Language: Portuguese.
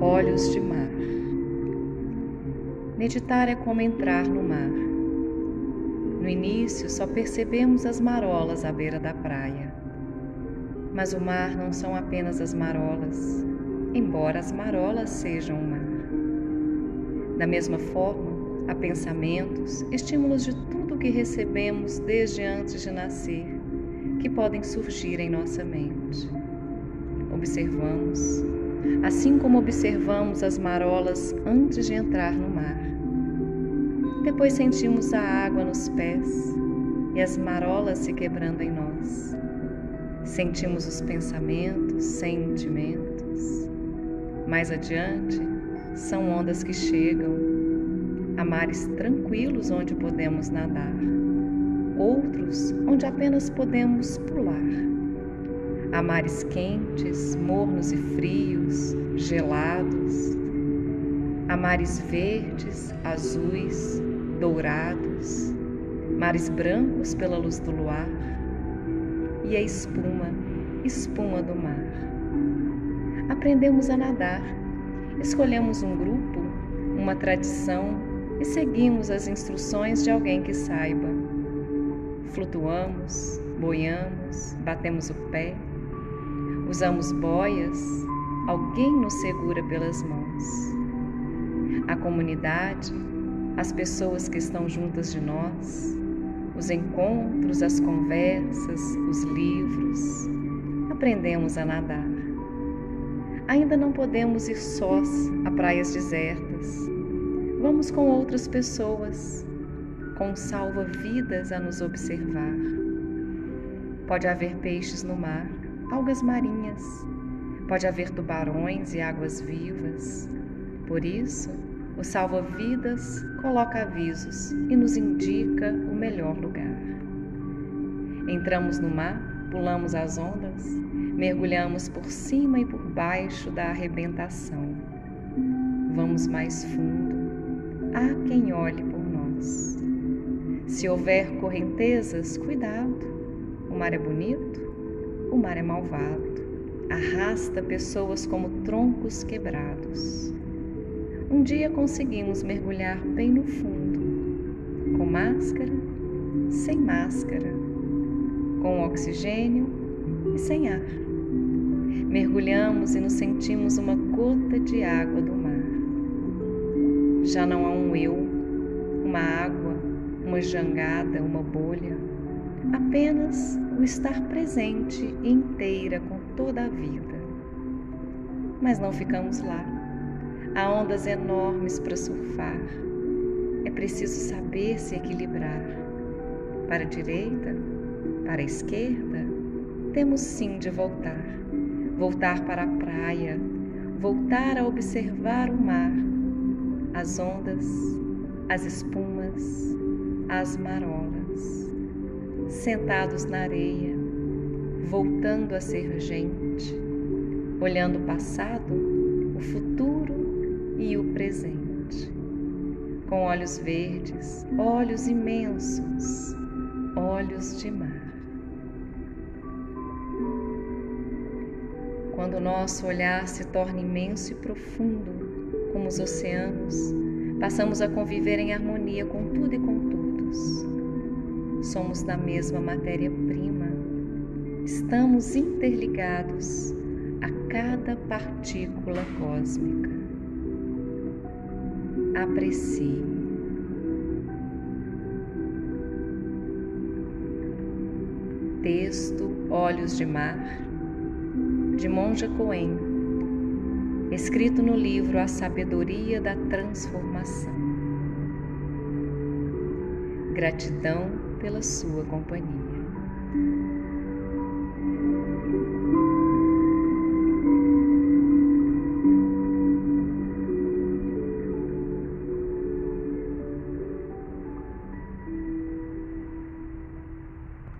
Olhos de mar. Meditar é como entrar no mar. No início, só percebemos as marolas à beira da praia. Mas o mar não são apenas as marolas, embora as marolas sejam o mar. Da mesma forma, há pensamentos, estímulos de tudo que recebemos desde antes de nascer, que podem surgir em nossa mente. Observamos, assim como observamos as marolas antes de entrar no mar. Depois sentimos a água nos pés e as marolas se quebrando em nós. Sentimos os pensamentos, sentimentos. Mais adiante, são ondas que chegam, há mares tranquilos onde podemos nadar, outros onde apenas podemos pular. Há mares quentes, mornos e frios, gelados. Há mares verdes, azuis, dourados, mares brancos pela luz do luar e a espuma, espuma do mar. Aprendemos a nadar, escolhemos um grupo, uma tradição e seguimos as instruções de alguém que saiba. Flutuamos, boiamos, batemos o pé, usamos boias, alguém nos segura pelas mãos. A comunidade, as pessoas que estão juntas de nós, os encontros, as conversas, os livros. Aprendemos a nadar. Ainda não podemos ir sós a praias desertas. Vamos com outras pessoas, com salva-vidas a nos observar. Pode haver peixes no mar, algas marinhas, pode haver tubarões e águas vivas. Por isso, o salva-vidas coloca avisos e nos indica o melhor lugar. Entramos no mar, pulamos as ondas, mergulhamos por cima e por baixo da arrebentação. Vamos mais fundo. Há quem olhe por nós. Se houver correntezas, cuidado. O mar é bonito, o mar é malvado. Arrasta pessoas como troncos quebrados. Um dia conseguimos mergulhar bem no fundo, com máscara, sem máscara, com oxigênio e sem ar. Mergulhamos e nos sentimos uma gota de água do. Já não há um eu, uma água, uma jangada, uma bolha, apenas o estar presente inteira com toda a vida. Mas não ficamos lá Há ondas enormes para surfar. É preciso saber se equilibrar. Para a direita, para a esquerda, temos sim de voltar. Voltar para a praia, voltar a observar o mar, as ondas, as espumas, as marolas. Sentados na areia, voltando a ser gente, olhando o passado, o futuro e o presente. Com olhos verdes, olhos imensos, olhos de mar. Quando o nosso olhar se torna imenso e profundo, como os oceanos, passamos a conviver em harmonia com tudo e com todos. Somos da mesma matéria-prima, estamos interligados a cada partícula cósmica aprecie. Texto Olhos de Mar, de Monja Coen, escrito no livro A Sabedoria da Transformação. Gratidão pela sua companhia.